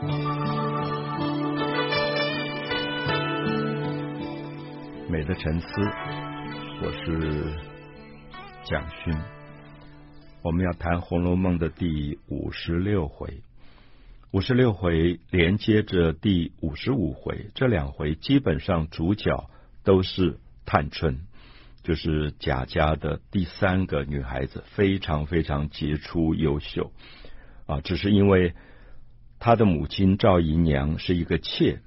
美的沉思，我是蒋勋。我们要谈《红楼梦》的第五十六回，五十六回连接着第五十五回，这两回基本上主角都是探春，就是贾家的第三个女孩子，非常非常杰出优秀啊！只是因为他的母亲赵姨娘是一个妾。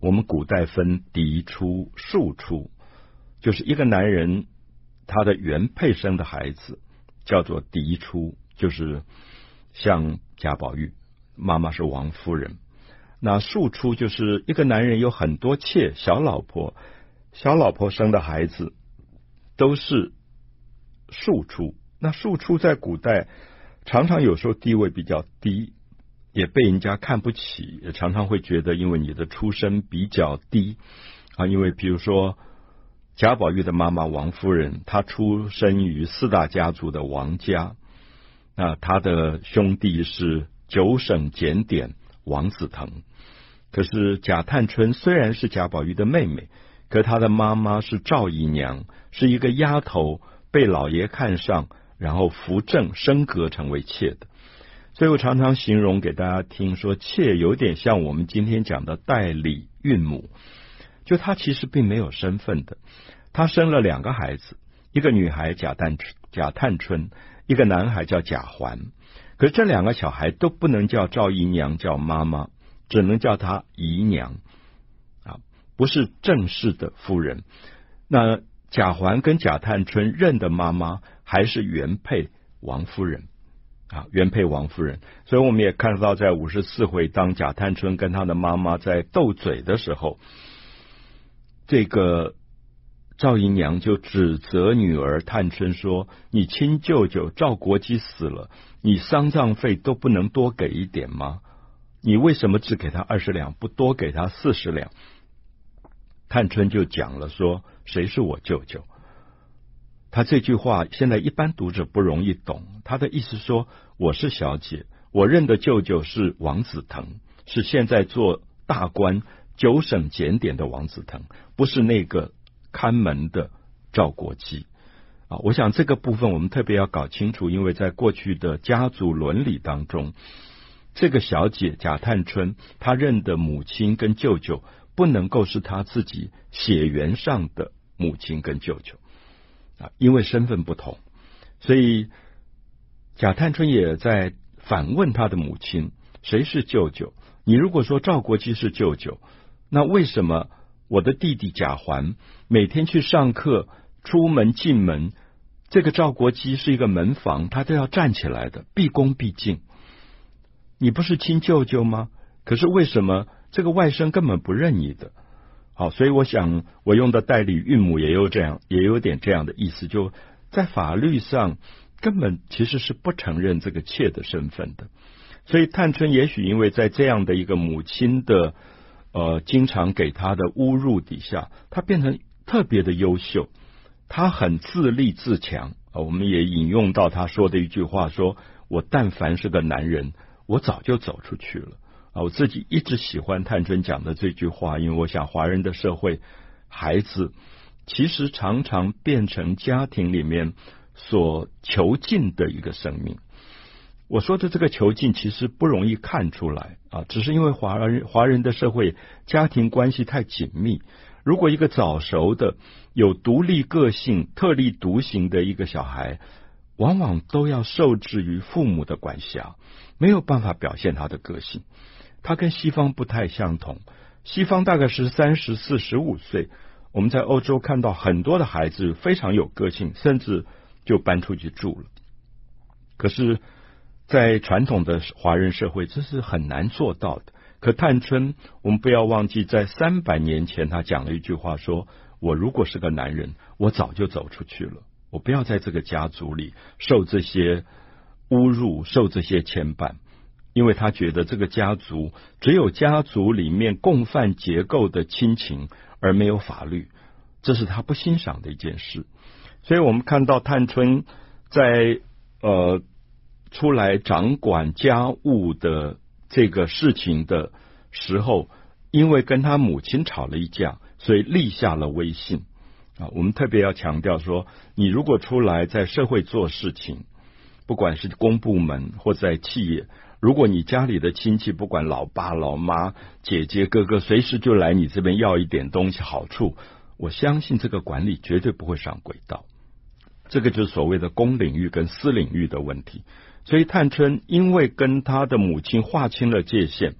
我们古代分嫡出、庶出，就是一个男人他的原配生的孩子叫做嫡出，就是像贾宝玉妈妈是王夫人。那庶出就是一个男人有很多妾小老婆，小老婆生的孩子都是庶出。那庶出在古代常常有时候地位比较低。也被人家看不起，也常常会觉得，因为你的出身比较低啊，因为比如说贾宝玉的妈妈王夫人，她出生于四大家族的王家，那她的兄弟是九省检点王子腾，可是贾探春虽然是贾宝玉的妹妹，可她的妈妈是赵姨娘，是一个丫头，被老爷看上，然后扶正升格成为妾的。所以我常常形容给大家听，说妾有点像我们今天讲的代理孕母，就她其实并没有身份的。她生了两个孩子，一个女孩贾探贾探春，一个男孩叫贾环。可是这两个小孩都不能叫赵姨娘叫妈妈，只能叫她姨娘啊，不是正式的夫人。那贾环跟贾探春认的妈妈还是原配王夫人。啊，原配王夫人，所以我们也看到，在五十四回，当贾探春跟他的妈妈在斗嘴的时候，这个赵姨娘就指责女儿探春说：“你亲舅舅赵国基死了，你丧葬费都不能多给一点吗？你为什么只给他二十两，不多给他四十两？”探春就讲了说：“谁是我舅舅？”他这句话现在一般读者不容易懂，他的意思说，我是小姐，我认的舅舅是王子腾，是现在做大官九省检点的王子腾，不是那个看门的赵国基啊。我想这个部分我们特别要搞清楚，因为在过去的家族伦理当中，这个小姐贾探春她认的母亲跟舅舅不能够是她自己血缘上的母亲跟舅舅。啊，因为身份不同，所以贾探春也在反问他的母亲：“谁是舅舅？你如果说赵国基是舅舅，那为什么我的弟弟贾环每天去上课、出门进门，这个赵国基是一个门房，他都要站起来的，毕恭毕敬。你不是亲舅舅吗？可是为什么这个外甥根本不认你的？”好，所以我想我用的代理孕母也有这样，也有点这样的意思，就在法律上根本其实是不承认这个妾的身份的。所以探春也许因为在这样的一个母亲的呃经常给她的侮辱底下，她变成特别的优秀，她很自立自强啊。我们也引用到她说的一句话说：“我但凡是个男人，我早就走出去了。”啊，我自己一直喜欢探春讲的这句话，因为我想华人的社会，孩子其实常常变成家庭里面所囚禁的一个生命。我说的这个囚禁其实不容易看出来啊，只是因为华人华人的社会家庭关系太紧密。如果一个早熟的、有独立个性、特立独行的一个小孩，往往都要受制于父母的管辖，没有办法表现他的个性。他跟西方不太相同，西方大概是三十四、十五岁。我们在欧洲看到很多的孩子非常有个性，甚至就搬出去住了。可是，在传统的华人社会，这是很难做到的。可探春，我们不要忘记，在三百年前，他讲了一句话说：“我如果是个男人，我早就走出去了，我不要在这个家族里受这些侮辱，受这些牵绊。”因为他觉得这个家族只有家族里面共犯结构的亲情，而没有法律，这是他不欣赏的一件事。所以我们看到探春在呃出来掌管家务的这个事情的时候，因为跟他母亲吵了一架，所以立下了威信啊。我们特别要强调说，你如果出来在社会做事情，不管是公部门或在企业，如果你家里的亲戚，不管老爸老妈、姐姐哥哥，随时就来你这边要一点东西好处，我相信这个管理绝对不会上轨道。这个就是所谓的公领域跟私领域的问题。所以探春因为跟他的母亲划清了界限，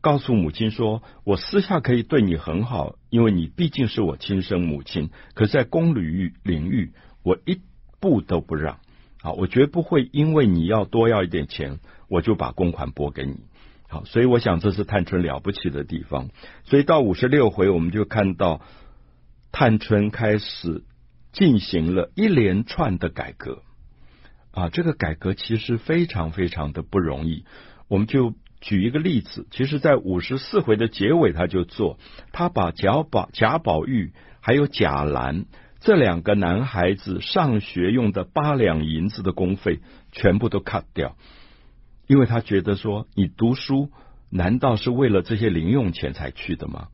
告诉母亲说：“我私下可以对你很好，因为你毕竟是我亲生母亲。可是，在公领域领域，我一步都不让。啊，我绝不会因为你要多要一点钱，我就把公款拨给你。好，所以我想这是探春了不起的地方。所以到五十六回，我们就看到探春开始进行了一连串的改革。”啊，这个改革其实非常非常的不容易。我们就举一个例子，其实，在五十四回的结尾，他就做，他把贾宝、贾宝玉还有贾兰这两个男孩子上学用的八两银子的公费全部都 cut 掉，因为他觉得说，你读书难道是为了这些零用钱才去的吗？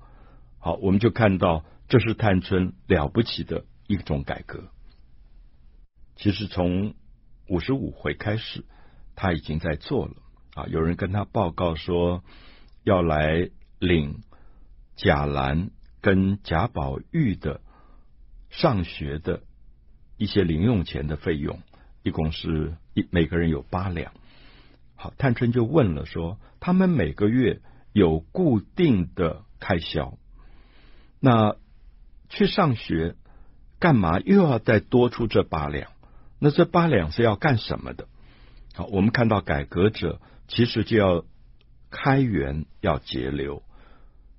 好，我们就看到这是探春了不起的一种改革。其实从五十五回开始，他已经在做了啊！有人跟他报告说，要来领贾兰跟贾宝玉的上学的一些零用钱的费用，一共是一每个人有八两。好，探春就问了说，他们每个月有固定的开销，那去上学干嘛又要再多出这八两？那这八两是要干什么的？好，我们看到改革者其实就要开源，要节流。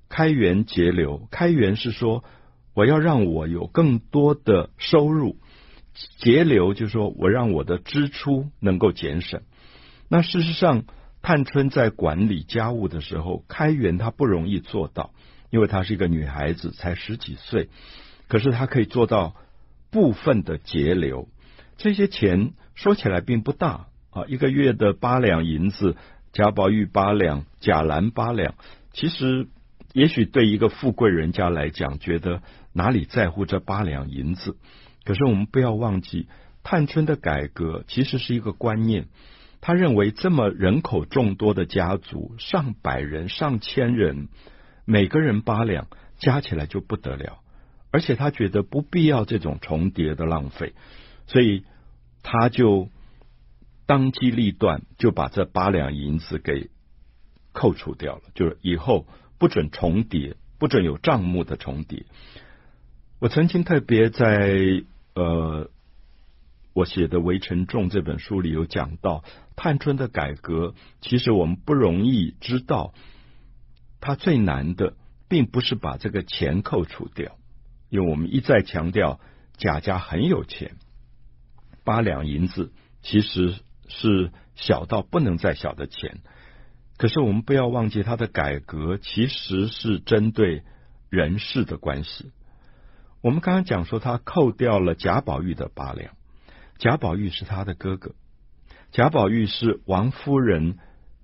开源节流，开源是说我要让我有更多的收入；节流就是说我让我的支出能够减省。那事实上，探春在管理家务的时候，开源她不容易做到，因为她是一个女孩子，才十几岁。可是她可以做到部分的节流。这些钱说起来并不大啊，一个月的八两银子，贾宝玉八两，贾兰八两，其实也许对一个富贵人家来讲，觉得哪里在乎这八两银子？可是我们不要忘记，探春的改革其实是一个观念，他认为这么人口众多的家族，上百人、上千人，每个人八两，加起来就不得了，而且他觉得不必要这种重叠的浪费。所以他就当机立断，就把这八两银子给扣除掉了，就是以后不准重叠，不准有账目的重叠。我曾经特别在呃我写的《围城众》这本书里有讲到，探春的改革，其实我们不容易知道，他最难的并不是把这个钱扣除掉，因为我们一再强调贾家很有钱。八两银子其实是小到不能再小的钱，可是我们不要忘记，他的改革其实是针对人事的关系。我们刚刚讲说，他扣掉了贾宝玉的八两，贾宝玉是他的哥哥，贾宝玉是王夫人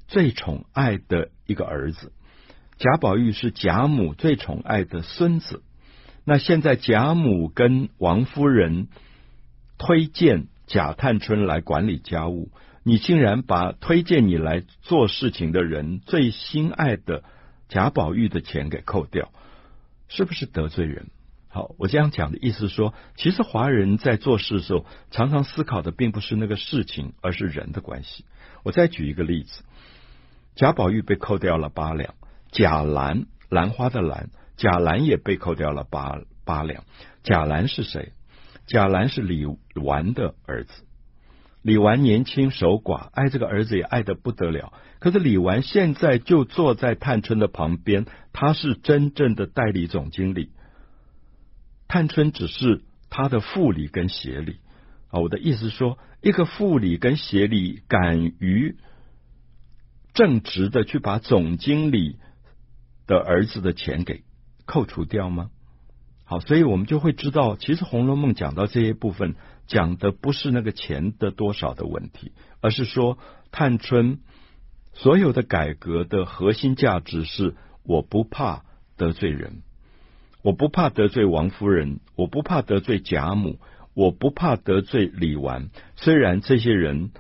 最宠爱的一个儿子，贾宝玉是贾母最宠爱的孙子。那现在贾母跟王夫人。推荐贾探春来管理家务，你竟然把推荐你来做事情的人最心爱的贾宝玉的钱给扣掉，是不是得罪人？好，我这样讲的意思说，其实华人在做事的时候，常常思考的并不是那个事情，而是人的关系。我再举一个例子，贾宝玉被扣掉了八两，贾兰兰花的兰，贾兰也被扣掉了八八两。贾兰是谁？贾兰是李纨的儿子，李纨年轻守寡，爱这个儿子也爱得不得了。可是李纨现在就坐在探春的旁边，他是真正的代理总经理，探春只是他的副理跟协理啊。我的意思说，一个副理跟协理敢于正直的去把总经理的儿子的钱给扣除掉吗？好，所以我们就会知道，其实《红楼梦》讲到这些部分，讲的不是那个钱的多少的问题，而是说探春所有的改革的核心价值是：我不怕得罪人，我不怕得罪王夫人，我不怕得罪贾母，我不怕得罪李纨。虽然这些人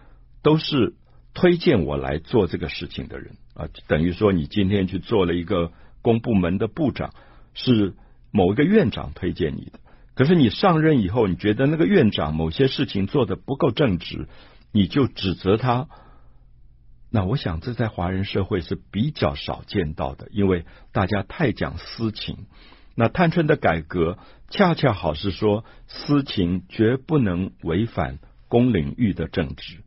都是推荐我来做这个事情的人啊，等于说你今天去做了一个公部门的部长，是某一个院长推荐你的。可是你上任以后，你觉得那个院长某些事情做得不够正直，你就指责他。那我想，这在华人社会是比较少见到的，因为大家太讲私情。那探春的改革，恰恰好是说，私情绝不能违反公领域的正直。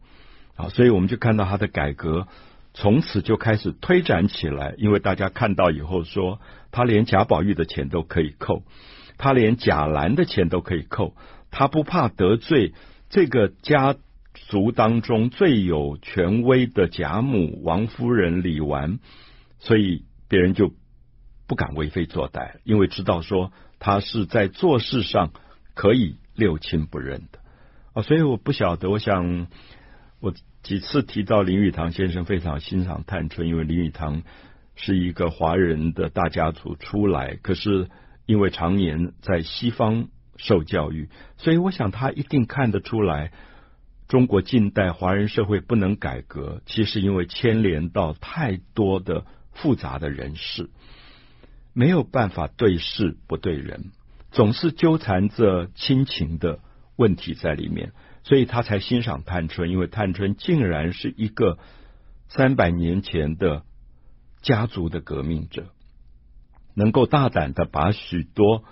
啊，所以我们就看到他的改革，从此就开始推展起来。因为大家看到以后说，他连贾宝玉的钱都可以扣，他连贾兰的钱都可以扣，他不怕得罪这个家。族当中最有权威的贾母、王夫人、李纨，所以别人就不敢为非作歹，因为知道说他是在做事上可以六亲不认的啊。所以我不晓得，我想我几次提到林语堂先生非常欣赏探春，因为林语堂是一个华人的大家族出来，可是因为常年在西方受教育，所以我想他一定看得出来。中国近代华人社会不能改革，其实因为牵连到太多的复杂的人事，没有办法对事不对人，总是纠缠着亲情的问题在里面，所以他才欣赏探春，因为探春竟然是一个三百年前的家族的革命者，能够大胆的把许多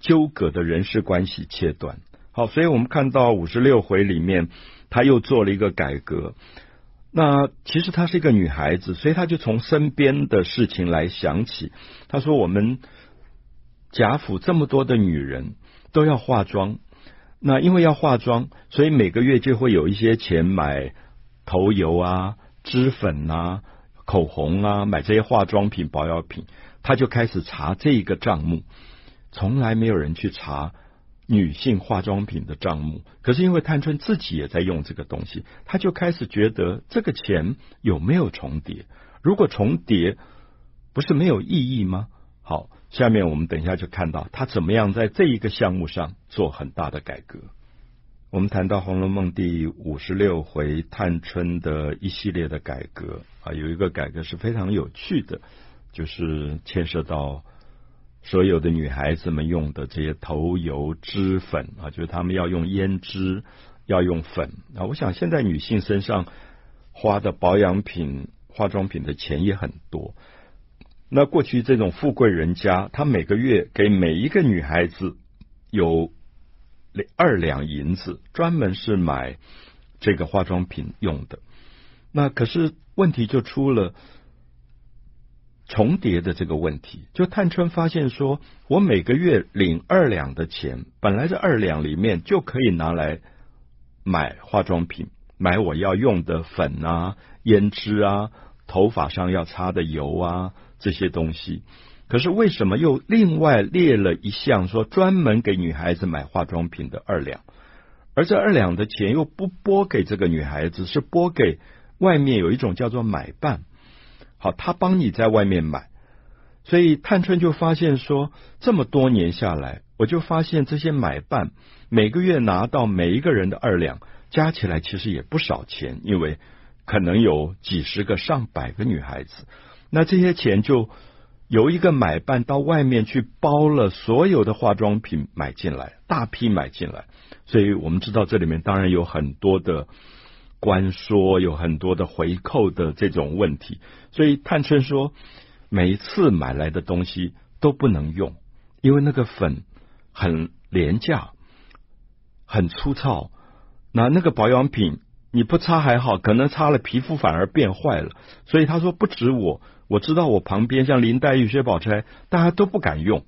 纠葛的人事关系切断。好，所以我们看到五十六回里面，他又做了一个改革。那其实她是一个女孩子，所以她就从身边的事情来想起。她说：“我们贾府这么多的女人都要化妆，那因为要化妆，所以每个月就会有一些钱买头油啊、脂粉啊、口红啊，买这些化妆品、保养品。他就开始查这个账目，从来没有人去查。”女性化妆品的账目，可是因为探春自己也在用这个东西，他就开始觉得这个钱有没有重叠？如果重叠，不是没有意义吗？好，下面我们等一下就看到他怎么样在这一个项目上做很大的改革。我们谈到《红楼梦》第五十六回，探春的一系列的改革啊，有一个改革是非常有趣的，就是牵涉到。所有的女孩子们用的这些头油、脂粉啊，就是她们要用胭脂，要用粉啊。我想现在女性身上花的保养品、化妆品的钱也很多。那过去这种富贵人家，她每个月给每一个女孩子有二两银子，专门是买这个化妆品用的。那可是问题就出了。重叠的这个问题，就探春发现说，我每个月领二两的钱，本来这二两里面就可以拿来买化妆品，买我要用的粉啊、胭脂啊、头发上要擦的油啊这些东西。可是为什么又另外列了一项说专门给女孩子买化妆品的二两？而这二两的钱又不拨给这个女孩子，是拨给外面有一种叫做买办。他帮你在外面买，所以探春就发现说，这么多年下来，我就发现这些买办每个月拿到每一个人的二两，加起来其实也不少钱，因为可能有几十个、上百个女孩子，那这些钱就由一个买办到外面去包了所有的化妆品买进来，大批买进来，所以我们知道这里面当然有很多的。关说有很多的回扣的这种问题，所以探春说，每一次买来的东西都不能用，因为那个粉很廉价，很粗糙。那那个保养品你不擦还好，可能擦了皮肤反而变坏了。所以他说不止我，我知道我旁边像林黛玉、薛宝钗，大家都不敢用。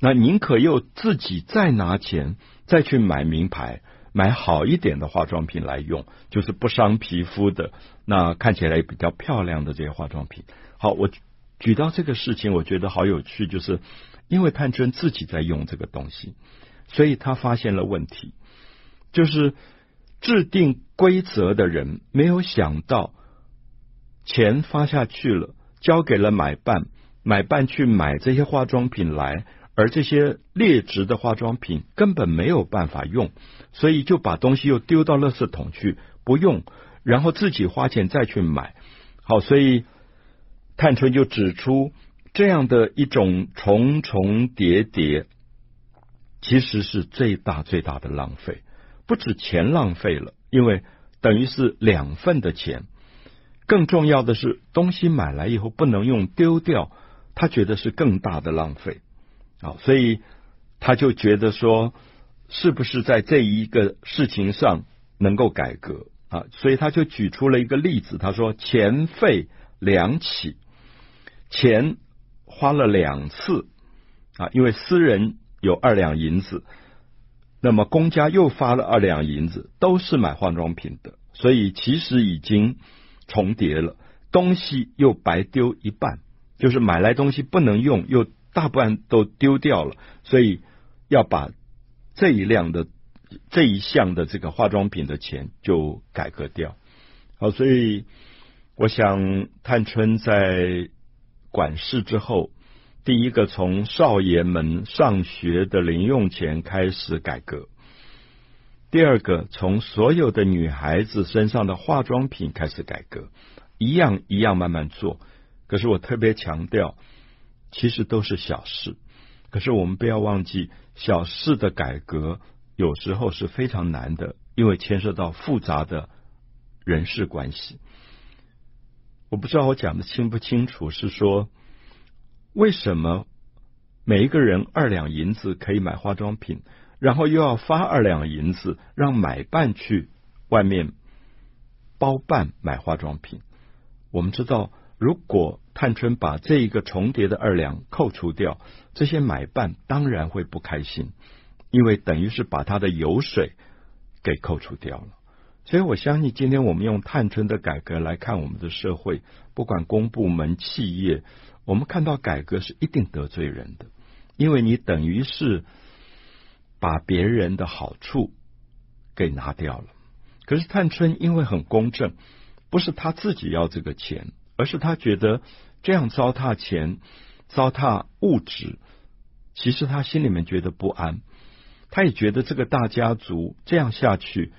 那宁可又自己再拿钱再去买名牌。买好一点的化妆品来用，就是不伤皮肤的，那看起来比较漂亮的这些化妆品。好，我举到这个事情，我觉得好有趣，就是因为探春自己在用这个东西，所以他发现了问题，就是制定规则的人没有想到钱发下去了，交给了买办，买办去买这些化妆品来，而这些劣质的化妆品根本没有办法用，所以就把东西又丢到垃圾桶去不用，然后自己花钱再去买。好，所以探春就指出这样的一种重重叠叠，其实是最大最大的浪费，不止钱浪费了，因为等于是两份的钱。更重要的是，东西买来以后不能用，丢掉，他觉得是更大的浪费。好，所以他就觉得说，是不是在这一个事情上能够改革啊？所以他就举出了一个例子，他说：钱费两起，钱花了两次啊，因为私人有二两银子，那么公家又发了二两银子，都是买化妆品的，所以其实已经。重叠了，东西又白丢一半，就是买来东西不能用，又大半都丢掉了，所以要把这一辆的这一项的这个化妆品的钱就改革掉。好，所以我想探春在管事之后，第一个从少爷们上学的零用钱开始改革。第二个，从所有的女孩子身上的化妆品开始改革，一样一样慢慢做。可是我特别强调，其实都是小事。可是我们不要忘记，小事的改革有时候是非常难的，因为牵涉到复杂的人事关系。我不知道我讲的清不清楚，是说为什么每一个人二两银子可以买化妆品？然后又要发二两银子，让买办去外面包办买化妆品。我们知道，如果探春把这一个重叠的二两扣除掉，这些买办当然会不开心，因为等于是把他的油水给扣除掉了。所以我相信，今天我们用探春的改革来看我们的社会，不管公部门、企业，我们看到改革是一定得罪人的，因为你等于是。把别人的好处给拿掉了，可是探春因为很公正，不是他自己要这个钱，而是他觉得这样糟蹋钱、糟蹋物质，其实他心里面觉得不安，他也觉得这个大家族这样下去，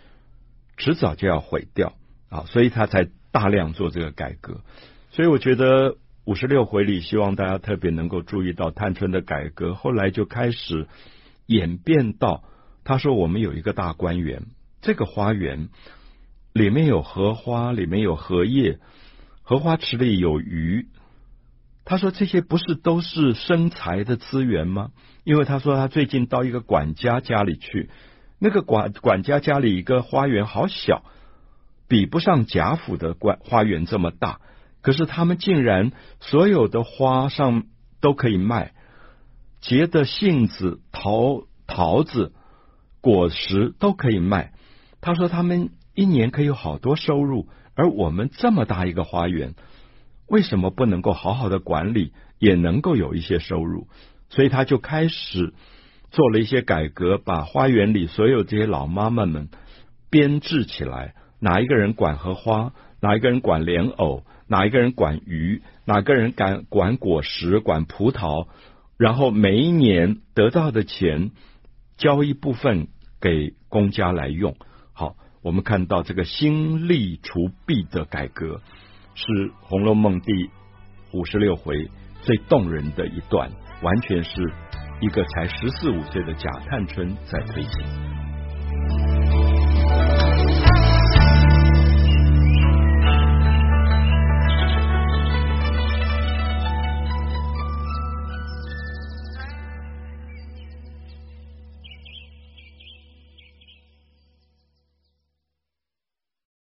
迟早就要毁掉啊，所以他才大量做这个改革。所以我觉得五十六回里，希望大家特别能够注意到探春的改革，后来就开始。演变到，他说我们有一个大观园，这个花园里面有荷花，里面有荷叶，荷花池里有鱼。他说这些不是都是生财的资源吗？因为他说他最近到一个管家家里去，那个管管家家里一个花园好小，比不上贾府的管花园这么大。可是他们竟然所有的花上都可以卖。结的杏子、桃桃子、果实都可以卖。他说他们一年可以有好多收入，而我们这么大一个花园，为什么不能够好好的管理，也能够有一些收入？所以他就开始做了一些改革，把花园里所有这些老妈妈们编制起来，哪一个人管荷花，哪一个人管莲藕，哪一个人管鱼，哪个人管管果实，管葡萄。然后每一年得到的钱，交一部分给公家来用。好，我们看到这个新立除弊的改革，是《红楼梦》第五十六回最动人的一段，完全是一个才十四五岁的贾探春在推行。